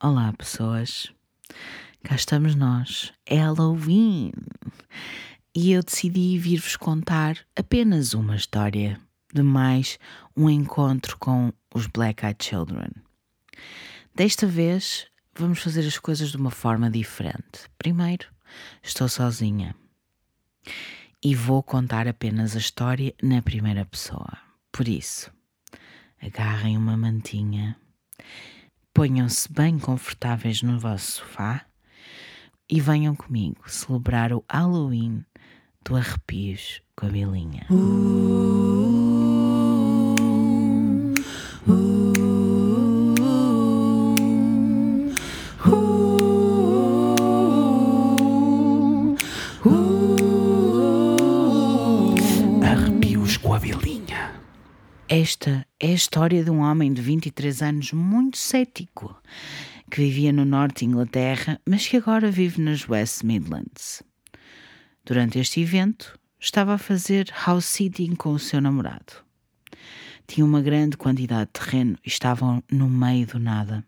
Olá, pessoas. Cá estamos nós. É Halloween. E eu decidi vir-vos contar apenas uma história de mais um encontro com os Black Eyed Children. Desta vez vamos fazer as coisas de uma forma diferente. Primeiro, estou sozinha e vou contar apenas a história na primeira pessoa. Por isso, agarrem uma mantinha Ponham-se bem confortáveis no vosso sofá e venham comigo celebrar o Halloween do Arrepios com a Bilinha. Arrepios Esta é a história de um homem de 23 anos muito cético, que vivia no norte de Inglaterra, mas que agora vive nas West Midlands. Durante este evento, estava a fazer house sitting com o seu namorado. Tinha uma grande quantidade de terreno e estavam no meio do nada.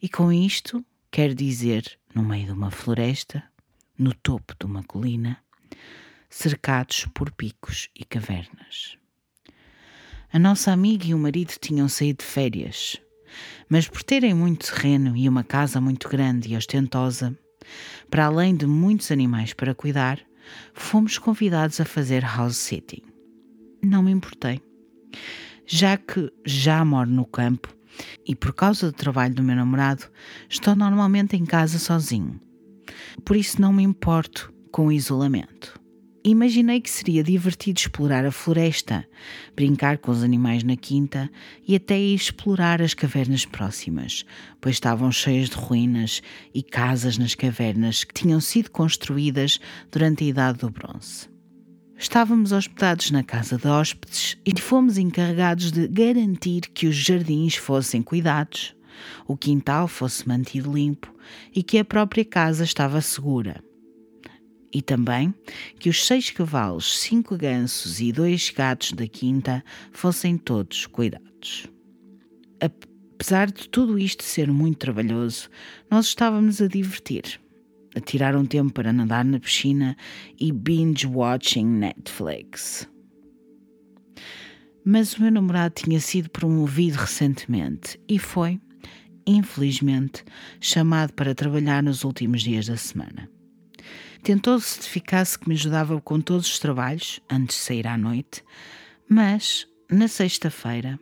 E com isto, quer dizer, no meio de uma floresta, no topo de uma colina, cercados por picos e cavernas. A nossa amiga e o marido tinham saído de férias, mas por terem muito terreno e uma casa muito grande e ostentosa, para além de muitos animais para cuidar, fomos convidados a fazer house sitting. Não me importei, já que já moro no campo e por causa do trabalho do meu namorado, estou normalmente em casa sozinho. Por isso não me importo com o isolamento. Imaginei que seria divertido explorar a floresta, brincar com os animais na quinta e até explorar as cavernas próximas, pois estavam cheias de ruínas e casas nas cavernas que tinham sido construídas durante a Idade do Bronze. Estávamos hospedados na casa de hóspedes e fomos encarregados de garantir que os jardins fossem cuidados, o quintal fosse mantido limpo e que a própria casa estava segura e também que os seis cavalos, cinco gansos e dois gatos da quinta fossem todos cuidados. Apesar de tudo isto ser muito trabalhoso, nós estávamos a divertir, a tirar um tempo para nadar na piscina e binge-watching Netflix. Mas o meu namorado tinha sido promovido recentemente e foi, infelizmente, chamado para trabalhar nos últimos dias da semana. Tentou certificar-se que me ajudava com todos os trabalhos antes de sair à noite, mas na sexta-feira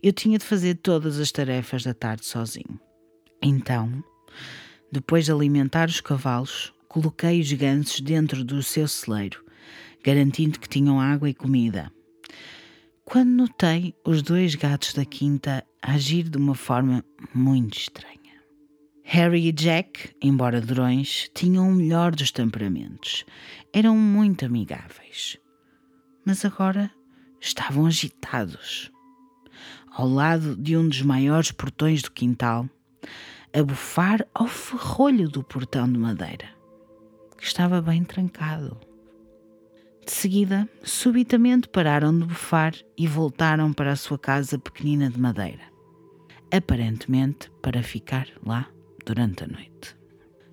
eu tinha de fazer todas as tarefas da tarde sozinho. Então, depois de alimentar os cavalos, coloquei os gansos dentro do seu celeiro, garantindo que tinham água e comida. Quando notei os dois gatos da quinta agir de uma forma muito estranha. Harry e Jack, embora durões, tinham o melhor dos temperamentos. Eram muito amigáveis. Mas agora estavam agitados. Ao lado de um dos maiores portões do quintal, a bufar ao ferrolho do portão de madeira, que estava bem trancado. De seguida, subitamente pararam de bufar e voltaram para a sua casa pequenina de madeira, aparentemente para ficar lá durante a noite.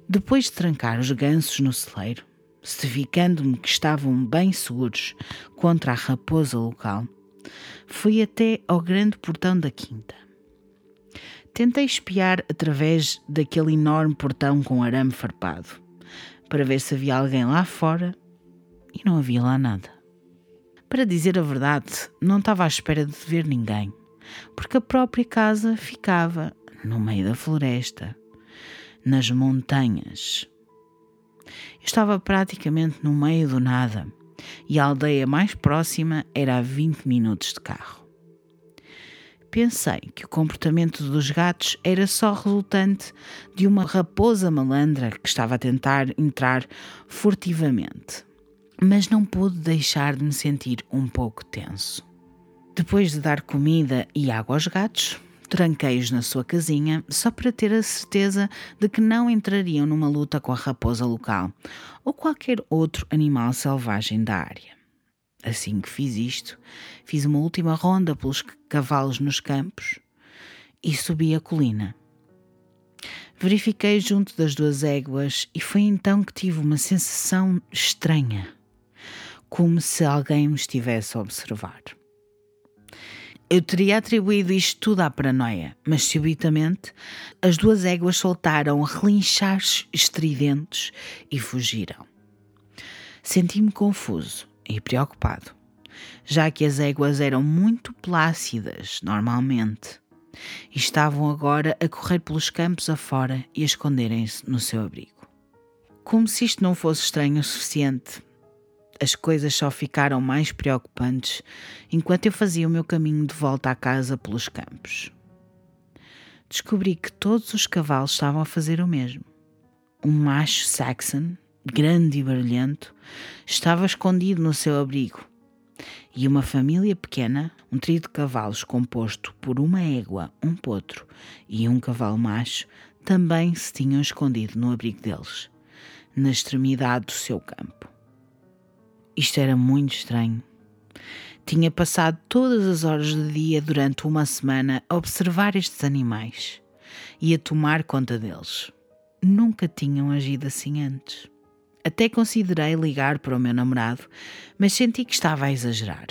Depois de trancar os gansos no celeiro, certificando-me que estavam bem seguros contra a raposa local, fui até ao grande portão da quinta. Tentei espiar através daquele enorme portão com arame farpado, para ver se havia alguém lá fora, e não havia lá nada. Para dizer a verdade, não estava à espera de ver ninguém, porque a própria casa ficava no meio da floresta, nas montanhas. Eu estava praticamente no meio do nada e a aldeia mais próxima era a 20 minutos de carro. Pensei que o comportamento dos gatos era só resultante de uma raposa malandra que estava a tentar entrar furtivamente, mas não pude deixar de me sentir um pouco tenso. Depois de dar comida e água aos gatos, tranquei-os na sua casinha só para ter a certeza de que não entrariam numa luta com a raposa local ou qualquer outro animal selvagem da área. Assim que fiz isto, fiz uma última ronda pelos cavalos nos campos e subi a colina. Verifiquei junto das duas éguas e foi então que tive uma sensação estranha, como se alguém me estivesse a observar. Eu teria atribuído isto tudo à paranoia, mas subitamente as duas éguas soltaram relinchar estridentes e fugiram. Senti-me confuso e preocupado, já que as éguas eram muito plácidas normalmente e estavam agora a correr pelos campos afora e a esconderem-se no seu abrigo. Como se isto não fosse estranho o suficiente, as coisas só ficaram mais preocupantes enquanto eu fazia o meu caminho de volta à casa pelos campos. Descobri que todos os cavalos estavam a fazer o mesmo. Um macho Saxon, grande e barulhento, estava escondido no seu abrigo, e uma família pequena, um trio de cavalos composto por uma égua, um potro e um cavalo macho, também se tinham escondido no abrigo deles, na extremidade do seu campo. Isto era muito estranho. Tinha passado todas as horas do dia durante uma semana a observar estes animais e a tomar conta deles. Nunca tinham agido assim antes. Até considerei ligar para o meu namorado, mas senti que estava a exagerar.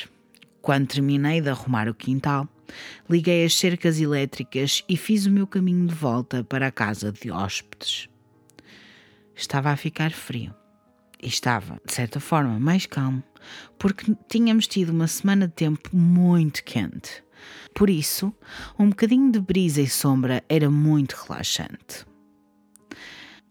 Quando terminei de arrumar o quintal, liguei as cercas elétricas e fiz o meu caminho de volta para a casa de hóspedes. Estava a ficar frio e estava, de certa forma, mais calmo, porque tínhamos tido uma semana de tempo muito quente. Por isso, um bocadinho de brisa e sombra era muito relaxante.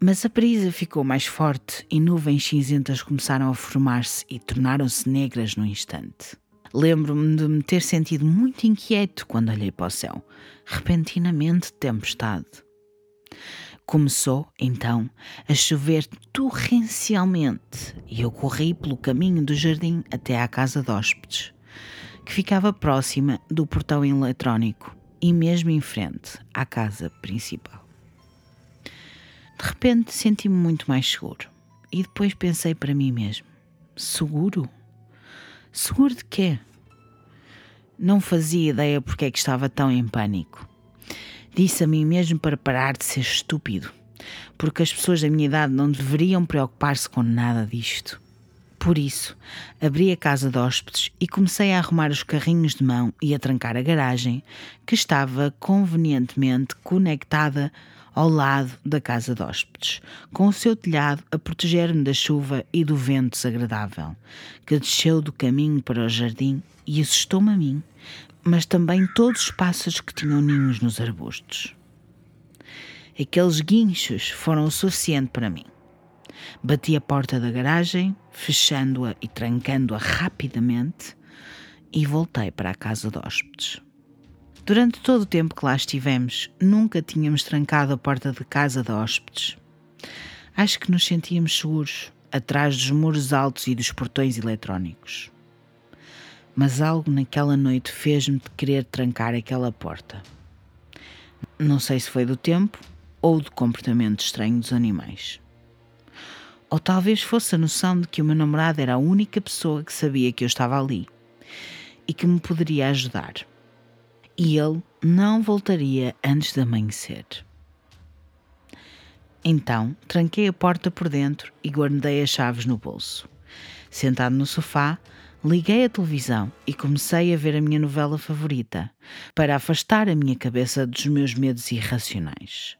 Mas a brisa ficou mais forte e nuvens cinzentas começaram a formar-se e tornaram-se negras no instante. Lembro-me de me ter sentido muito inquieto quando olhei para o céu, repentinamente tempestade. Começou, então, a chover torrencialmente e eu corri pelo caminho do jardim até à casa de hóspedes, que ficava próxima do portão eletrónico e mesmo em frente à casa principal. De repente senti-me muito mais seguro e depois pensei para mim mesmo: seguro? Seguro de quê? Não fazia ideia porque é que estava tão em pânico. Disse a mim mesmo para parar de ser estúpido, porque as pessoas da minha idade não deveriam preocupar-se com nada disto. Por isso, abri a casa de hóspedes e comecei a arrumar os carrinhos de mão e a trancar a garagem, que estava convenientemente conectada ao lado da casa de hóspedes, com o seu telhado a proteger-me da chuva e do vento desagradável, que desceu do caminho para o jardim e assustou-me a mim, mas também todos os pássaros que tinham ninhos nos arbustos. Aqueles guinchos foram o suficiente para mim. Bati a porta da garagem, fechando-a e trancando-a rapidamente, e voltei para a casa de hóspedes. Durante todo o tempo que lá estivemos, nunca tínhamos trancado a porta de casa de hóspedes. Acho que nos sentíamos seguros, atrás dos muros altos e dos portões eletrónicos. Mas algo naquela noite fez-me querer trancar aquela porta. Não sei se foi do tempo ou do comportamento estranho dos animais. Ou talvez fosse a noção de que o meu namorado era a única pessoa que sabia que eu estava ali e que me poderia ajudar e ele não voltaria antes de amanhecer. Então tranquei a porta por dentro e guardei as chaves no bolso. Sentado no sofá, liguei a televisão e comecei a ver a minha novela favorita, para afastar a minha cabeça dos meus medos irracionais.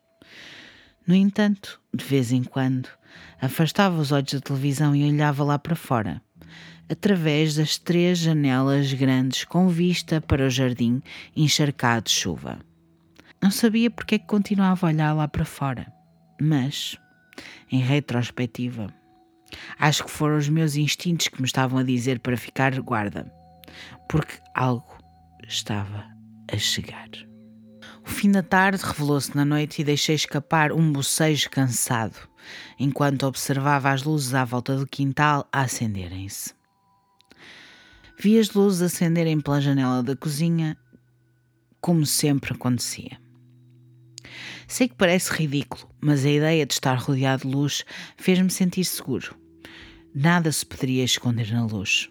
No entanto, de vez em quando, afastava os olhos da televisão e olhava lá para fora, através das três janelas grandes com vista para o jardim encharcado de chuva. Não sabia porque é que continuava a olhar lá para fora, mas, em retrospectiva, acho que foram os meus instintos que me estavam a dizer para ficar guarda, porque algo estava a chegar. O fim da tarde revelou-se na noite e deixei escapar um bocejo cansado, enquanto observava as luzes à volta do quintal a acenderem-se. Vi as luzes acenderem pela janela da cozinha, como sempre acontecia. Sei que parece ridículo, mas a ideia de estar rodeado de luz fez-me sentir seguro. Nada se poderia esconder na luz.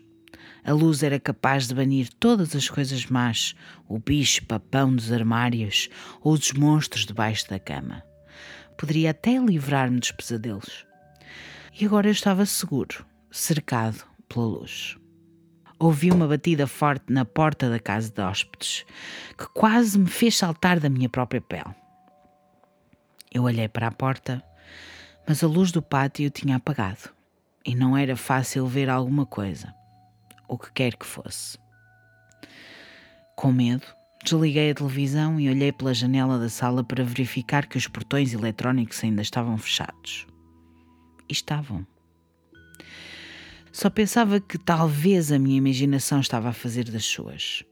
A luz era capaz de banir todas as coisas más, o bicho papão dos armários ou os monstros debaixo da cama. Poderia até livrar-me dos pesadelos. E agora eu estava seguro, cercado pela luz. Ouvi uma batida forte na porta da casa de hóspedes, que quase me fez saltar da minha própria pele. Eu olhei para a porta, mas a luz do pátio tinha apagado e não era fácil ver alguma coisa, o que quer que fosse. Com medo, desliguei a televisão e olhei pela janela da sala para verificar que os portões eletrónicos ainda estavam fechados. E estavam. Só pensava que talvez a minha imaginação estava a fazer das suas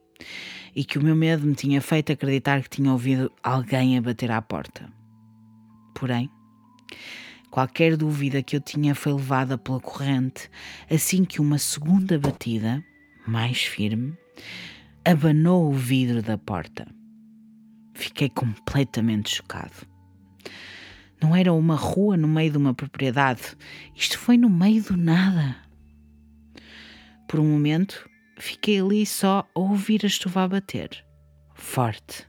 e que o meu medo me tinha feito acreditar que tinha ouvido alguém a bater à porta. Porém, qualquer dúvida que eu tinha foi levada pela corrente assim que uma segunda batida, mais firme, abanou o vidro da porta. Fiquei completamente chocado. Não era uma rua no meio de uma propriedade, isto foi no meio do nada. Por um momento, fiquei ali só a ouvir a estufa a bater, forte,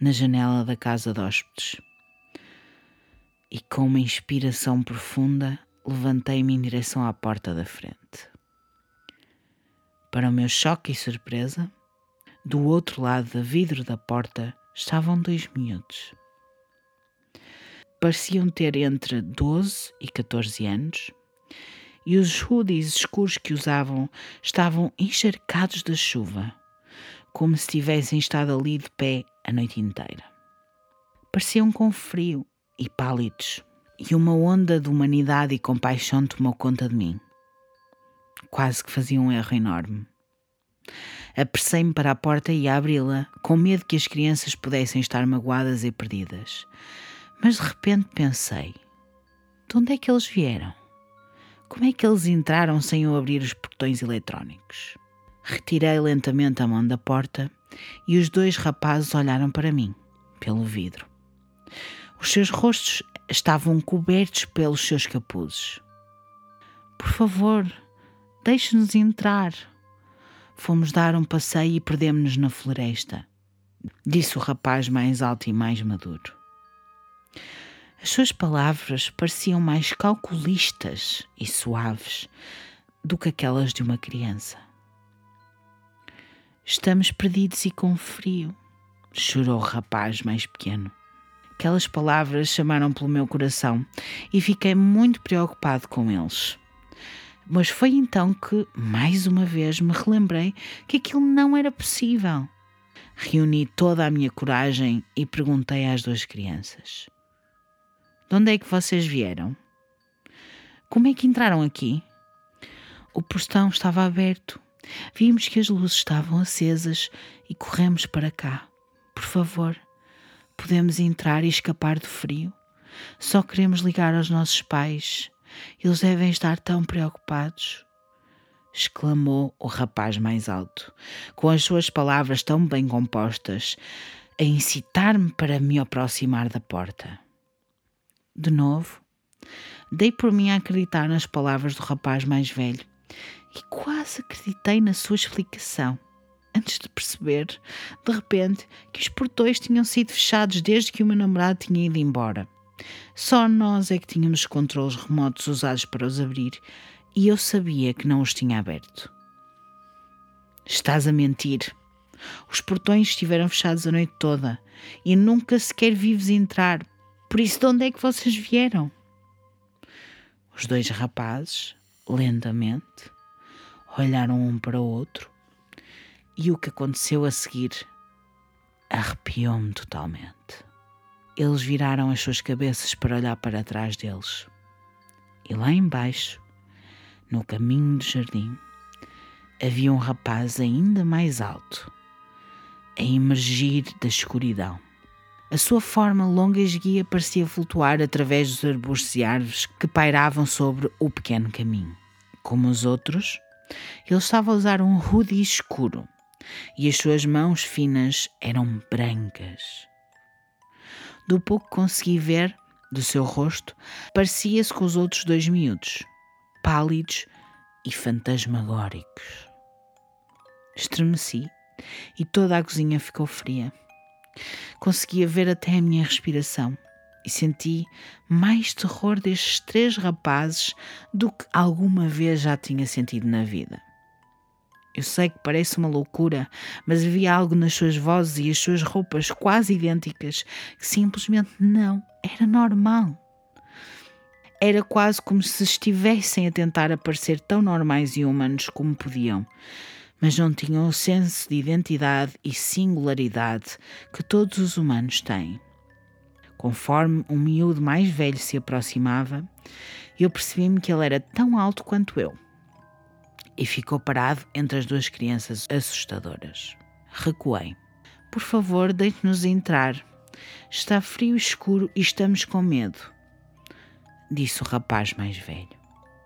na janela da casa de hóspedes. E com uma inspiração profunda, levantei-me em direção à porta da frente. Para o meu choque e surpresa, do outro lado do vidro da porta estavam dois miúdos. Pareciam ter entre 12 e 14 anos e os hoodies escuros que usavam estavam encharcados da chuva, como se tivessem estado ali de pé a noite inteira. Pareciam com frio e pálidos, e uma onda de humanidade e compaixão tomou conta de mim. Quase que fazia um erro enorme. Apressei-me para a porta e abri-la, com medo que as crianças pudessem estar magoadas e perdidas. Mas de repente pensei: de onde é que eles vieram? Como é que eles entraram sem eu abrir os portões eletrónicos? Retirei lentamente a mão da porta e os dois rapazes olharam para mim, pelo vidro. Os seus rostos estavam cobertos pelos seus capuzes. Por favor, deixe-nos entrar. Fomos dar um passeio e perdemos-nos na floresta, disse o rapaz mais alto e mais maduro. As suas palavras pareciam mais calculistas e suaves do que aquelas de uma criança. Estamos perdidos e com frio, chorou o rapaz mais pequeno. Aquelas palavras chamaram pelo meu coração e fiquei muito preocupado com eles. Mas foi então que, mais uma vez, me relembrei que aquilo não era possível. Reuni toda a minha coragem e perguntei às duas crianças: de onde é que vocês vieram? Como é que entraram aqui? O portão estava aberto. Vimos que as luzes estavam acesas e corremos para cá. Por favor, podemos entrar e escapar do frio? Só queremos ligar aos nossos pais. Eles devem estar tão preocupados. Exclamou o rapaz mais alto, com as suas palavras tão bem compostas, a incitar-me para me aproximar da porta. De novo, dei por mim a acreditar nas palavras do rapaz mais velho e quase acreditei na sua explicação. Antes de perceber, de repente, que os portões tinham sido fechados desde que o meu namorado tinha ido embora. Só nós é que tínhamos os controles remotos usados para os abrir e eu sabia que não os tinha aberto. Estás a mentir. Os portões estiveram fechados a noite toda e nunca sequer vives entrar. Por isso, de onde é que vocês vieram? Os dois rapazes, lentamente, olharam um para o outro e o que aconteceu a seguir arrepiou-me totalmente. Eles viraram as suas cabeças para olhar para trás deles. E lá embaixo, no caminho do jardim, havia um rapaz ainda mais alto, a emergir da escuridão. A sua forma longa e esguia parecia flutuar através dos arbustos e árvores que pairavam sobre o pequeno caminho. Como os outros, ele estava a usar um hoodie escuro e as suas mãos finas eram brancas. Do pouco consegui ver do seu rosto, parecia-se com os outros dois miúdos, pálidos e fantasmagóricos. Estremeci e toda a cozinha ficou fria. Conseguia ver até a minha respiração. e senti mais terror destes três rapazes do que alguma vez já tinha sentido na vida. Eu sei que parece uma loucura, mas havia algo nas suas vozes e as suas roupas quase idênticas que simplesmente não era normal. Era quase como se estivessem a tentar aparecer tão normais e humanos como podiam, mas não tinham o senso de identidade e singularidade que todos os humanos têm. Conforme um miúdo mais velho se aproximava, eu percebi-me que ele era tão alto quanto eu e ficou parado entre as duas crianças assustadoras. Recuei. Por favor, deixe-nos entrar. Está frio e escuro e estamos com medo, disse o rapaz mais velho.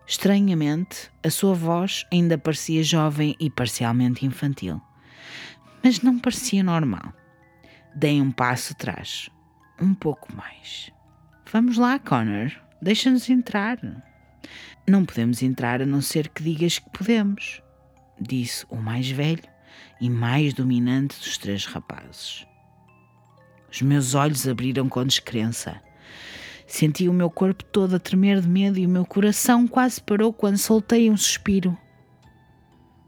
Estranhamente, a sua voz ainda parecia jovem e parcialmente infantil, mas não parecia normal. Dei um passo atrás, um pouco mais. Vamos lá, Connor, deixa-nos entrar. Não podemos entrar a não ser que digas que podemos, disse o mais velho e mais dominante dos três rapazes. Os meus olhos abriram com descrença. Senti o meu corpo todo a tremer de medo e o meu coração quase parou quando soltei um suspiro.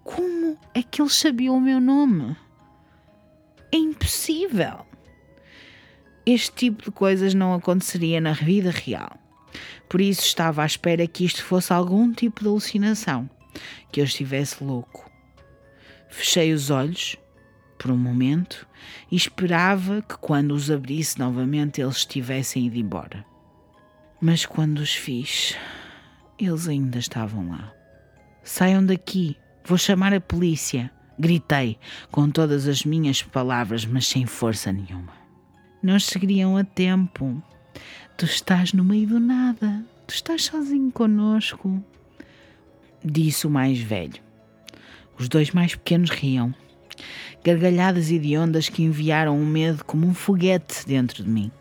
Como é que eles sabiam o meu nome? É impossível! Este tipo de coisas não aconteceria na vida real. Por isso estava à espera que isto fosse algum tipo de alucinação, que eu estivesse louco. Fechei os olhos por um momento e esperava que quando os abrisse novamente eles tivessem ido embora. Mas quando os fiz, eles ainda estavam lá. Saiam daqui, vou chamar a polícia. Gritei com todas as minhas palavras, mas sem força nenhuma. Não chegariam a tempo. Tu estás no meio do nada. Tu estás sozinho conosco. Disse o mais velho. Os dois mais pequenos riam. Gargalhadas hediondas que enviaram um medo como um foguete dentro de mim.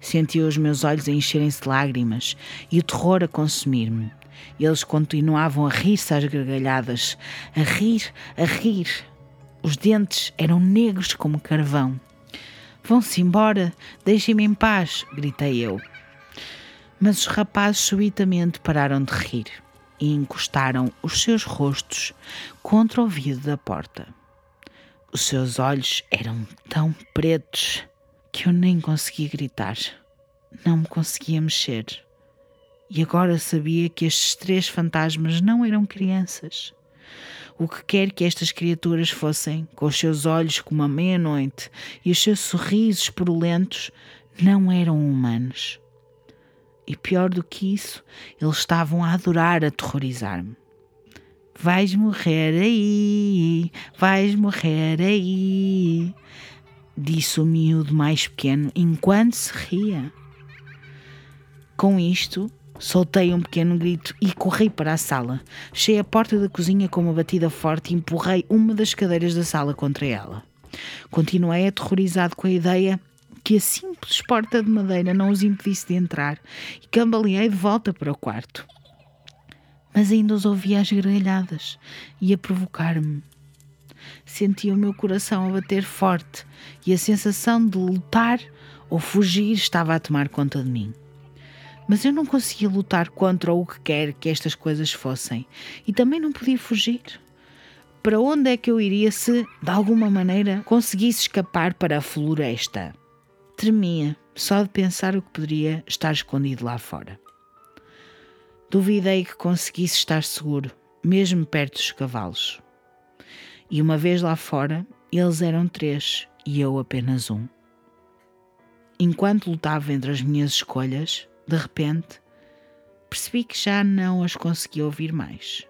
Senti os meus olhos a encherem-se de lágrimas e o terror a consumir-me. Eles continuavam a rir-se às gargalhadas, a rir, a rir. Os dentes eram negros como carvão. Vão-se embora, deixem-me em paz, gritei eu. Mas os rapazes subitamente pararam de rir e encostaram os seus rostos contra o vidro da porta. Os seus olhos eram tão pretos que eu nem conseguia gritar, não me conseguia mexer. E agora sabia que estes três fantasmas não eram crianças o que quer que estas criaturas fossem, com os seus olhos como a meia-noite e os seus sorrisos purulentos, não eram humanos. E pior do que isso, eles estavam a adorar aterrorizar-me. Vais morrer aí, vais morrer aí, disse o miúdo mais pequeno enquanto se ria. Com isto, Soltei um pequeno grito e corri para a sala. Fechei a porta da cozinha com uma batida forte e empurrei uma das cadeiras da sala contra ela. Continuei aterrorizado com a ideia que a simples porta de madeira não os impedisse de entrar e cambaleei de volta para o quarto. Mas ainda os ouvia às gargalhadas e a provocar-me. Sentia o meu coração a bater forte e a sensação de lutar ou fugir estava a tomar conta de mim. Mas eu não conseguia lutar contra o que quer que estas coisas fossem e também não podia fugir. Para onde é que eu iria se, de alguma maneira, conseguisse escapar para a floresta? Tremia só de pensar o que poderia estar escondido lá fora. Duvidei que conseguisse estar seguro, mesmo perto dos cavalos. E uma vez lá fora, eles eram três e eu apenas um. Enquanto lutava entre as minhas escolhas, de repente, percebi que já não as conseguia ouvir mais.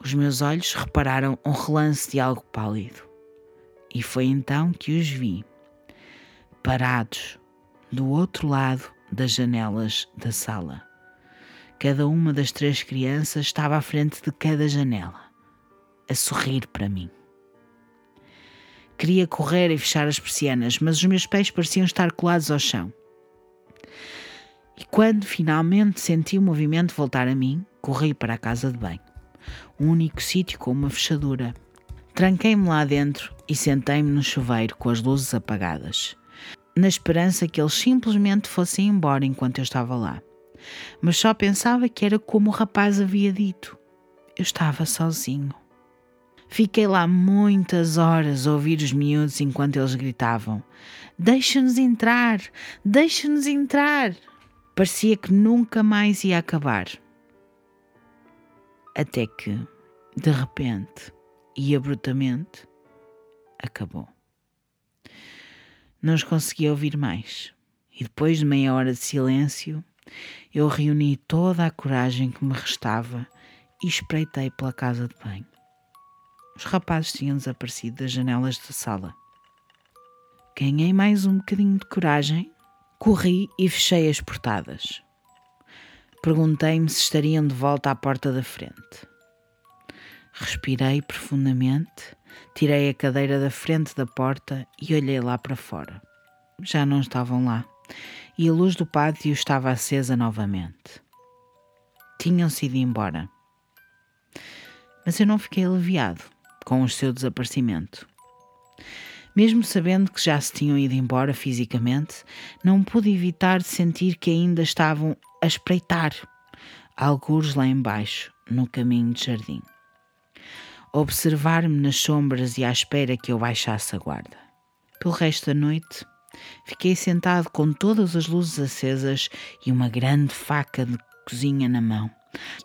Os meus olhos repararam um relance de algo pálido, e foi então que os vi, parados do outro lado das janelas da sala. Cada uma das três crianças estava à frente de cada janela, a sorrir para mim. Queria correr e fechar as persianas, mas os meus pés pareciam estar colados ao chão. E quando finalmente senti o movimento voltar a mim, corri para a casa de banho. Um único sítio com uma fechadura. Tranquei-me lá dentro e sentei-me no chuveiro com as luzes apagadas. na esperança que eles simplesmente fossem embora enquanto eu estava lá. Mas só pensava que era como o rapaz havia dito. Eu estava sozinho. Fiquei lá muitas horas a ouvir os miúdos enquanto eles gritavam: Deixa-nos entrar! Deixa-nos entrar! Parecia que nunca mais ia acabar. Até que, de repente e abruptamente, acabou. Não os conseguia ouvir mais. E depois de meia hora de silêncio, eu reuni toda a coragem que me restava e espreitei pela casa de banho. Os rapazes tinham desaparecido das janelas da sala. Ganhei mais um bocadinho de coragem Corri e fechei as portadas. Perguntei-me se estariam de volta à porta da frente. Respirei profundamente, tirei a cadeira da frente da porta e olhei lá para fora. Já não estavam lá e a luz do pátio estava acesa novamente. Tinham-se ido embora. Mas eu não fiquei aliviado com o seu desaparecimento. Mesmo sabendo que já se tinham ido embora fisicamente, não pude evitar de sentir que ainda estavam a espreitar, algures lá embaixo, no caminho de jardim. Observar-me nas sombras e à espera que eu baixasse a guarda. Pelo resto da noite, fiquei sentado com todas as luzes acesas e uma grande faca de cozinha na mão,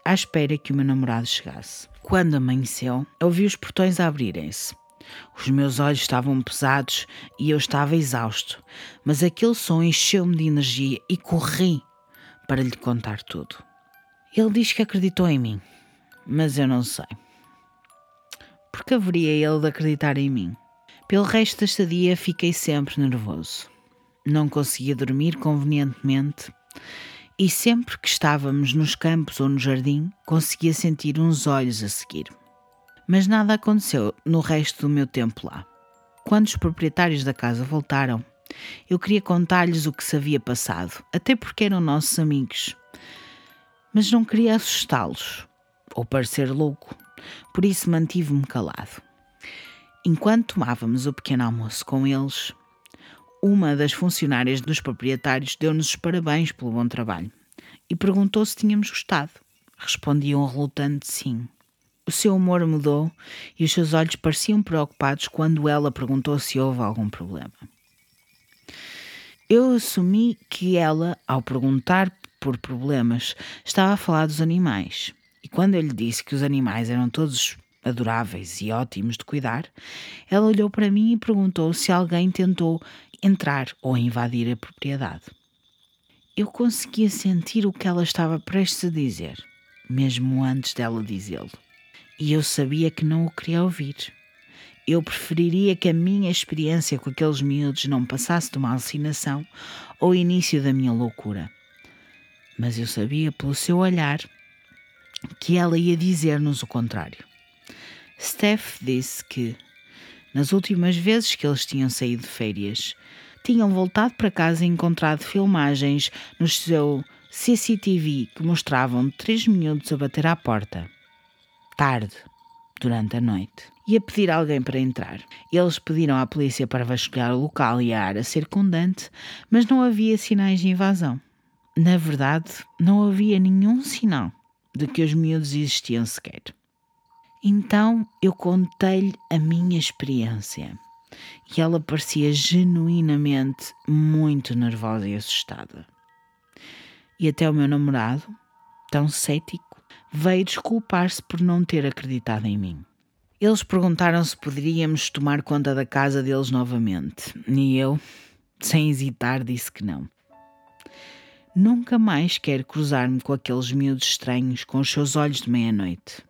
à espera que o meu namorado chegasse. Quando amanheceu, ouvi os portões abrirem-se os meus olhos estavam pesados e eu estava exausto, mas aquele som encheu-me de energia e corri para lhe contar tudo. Ele diz que acreditou em mim, mas eu não sei. Porque haveria ele de acreditar em mim? Pelo resto desta dia fiquei sempre nervoso. Não conseguia dormir convenientemente e sempre que estávamos nos campos ou no jardim conseguia sentir uns olhos a seguir. Mas nada aconteceu no resto do meu tempo lá. Quando os proprietários da casa voltaram, eu queria contar-lhes o que se havia passado, até porque eram nossos amigos. Mas não queria assustá-los ou parecer louco, por isso mantive-me calado. Enquanto tomávamos o pequeno almoço com eles, uma das funcionárias dos proprietários deu-nos os parabéns pelo bom trabalho e perguntou se tínhamos gostado. Respondi um relutante sim. O seu humor mudou e os seus olhos pareciam preocupados quando ela perguntou se houve algum problema. Eu assumi que ela, ao perguntar por problemas, estava a falar dos animais. E quando eu lhe disse que os animais eram todos adoráveis e ótimos de cuidar, ela olhou para mim e perguntou se alguém tentou entrar ou invadir a propriedade. Eu conseguia sentir o que ela estava prestes a dizer, mesmo antes dela dizê-lo e eu sabia que não o queria ouvir. Eu preferiria que a minha experiência com aqueles miúdos não passasse de uma alucinação ou início da minha loucura. Mas eu sabia pelo seu olhar que ela ia dizer-nos o contrário. Steph disse que, nas últimas vezes que eles tinham saído de férias, tinham voltado para casa e encontrado filmagens no seu CCTV que mostravam três miúdos a bater à porta tarde, durante a noite, e a pedir alguém para entrar. Eles pediram à polícia para vasculhar o local e a área circundante, mas não havia sinais de invasão. Na verdade, não havia nenhum sinal de que os miúdos existiam sequer. Então eu contei-lhe a minha experiência e ela parecia genuinamente muito nervosa e assustada. E até o meu namorado, tão cético, veio desculpar-se por não ter acreditado em mim. Eles perguntaram se poderíamos tomar conta da casa deles novamente, e eu, sem hesitar, disse que não. Nunca mais quero cruzar-me com aqueles miúdos estranhos com os seus olhos de meia-noite.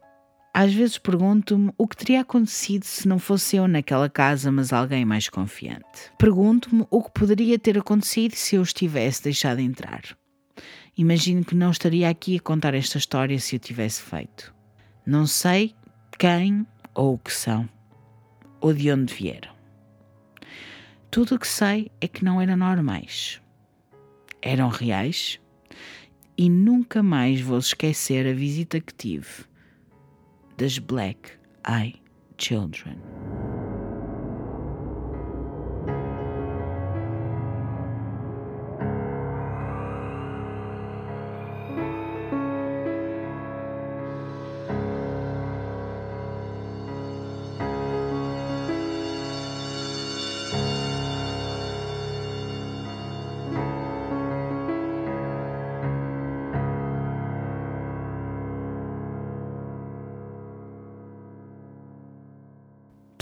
Às vezes pergunto-me o que teria acontecido se não fosse eu naquela casa, mas alguém mais confiante. Pergunto-me o que poderia ter acontecido se eu os tivesse deixado entrar. Imagino que não estaria aqui a contar esta história se eu tivesse feito. Não sei quem ou o que são, ou de onde vieram. Tudo o que sei é que não eram normais. Eram reais e nunca mais vou esquecer a visita que tive das Black Eye Children.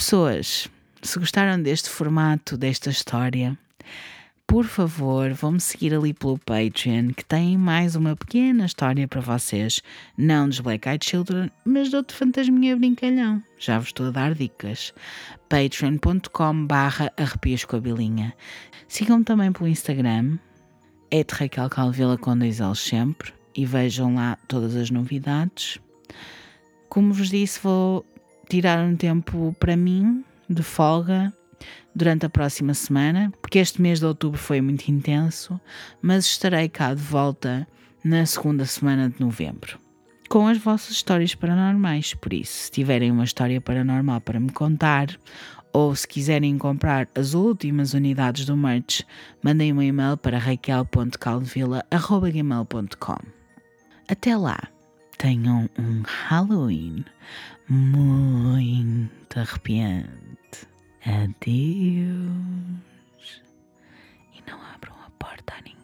Pessoas, se gostaram deste formato, desta história, por favor, vão-me seguir ali pelo Patreon, que tem mais uma pequena história para vocês. Não dos Black Eyed Children, mas de outro fantasminha brincalhão. Já vos estou a dar dicas. patreon.com barra com a bilinha. Sigam-me também pelo Instagram, é Calvila com dois L's sempre, e vejam lá todas as novidades. Como vos disse, vou tirar um tempo para mim, de folga, durante a próxima semana, porque este mês de outubro foi muito intenso, mas estarei cá de volta na segunda semana de novembro. Com as vossas histórias paranormais, por isso, se tiverem uma história paranormal para me contar, ou se quiserem comprar as últimas unidades do merch, mandem um e-mail para raquel.calvila.gmail.com Até lá, tenham um Halloween muito arrepiante. Adeus. E não abram a porta a ninguém.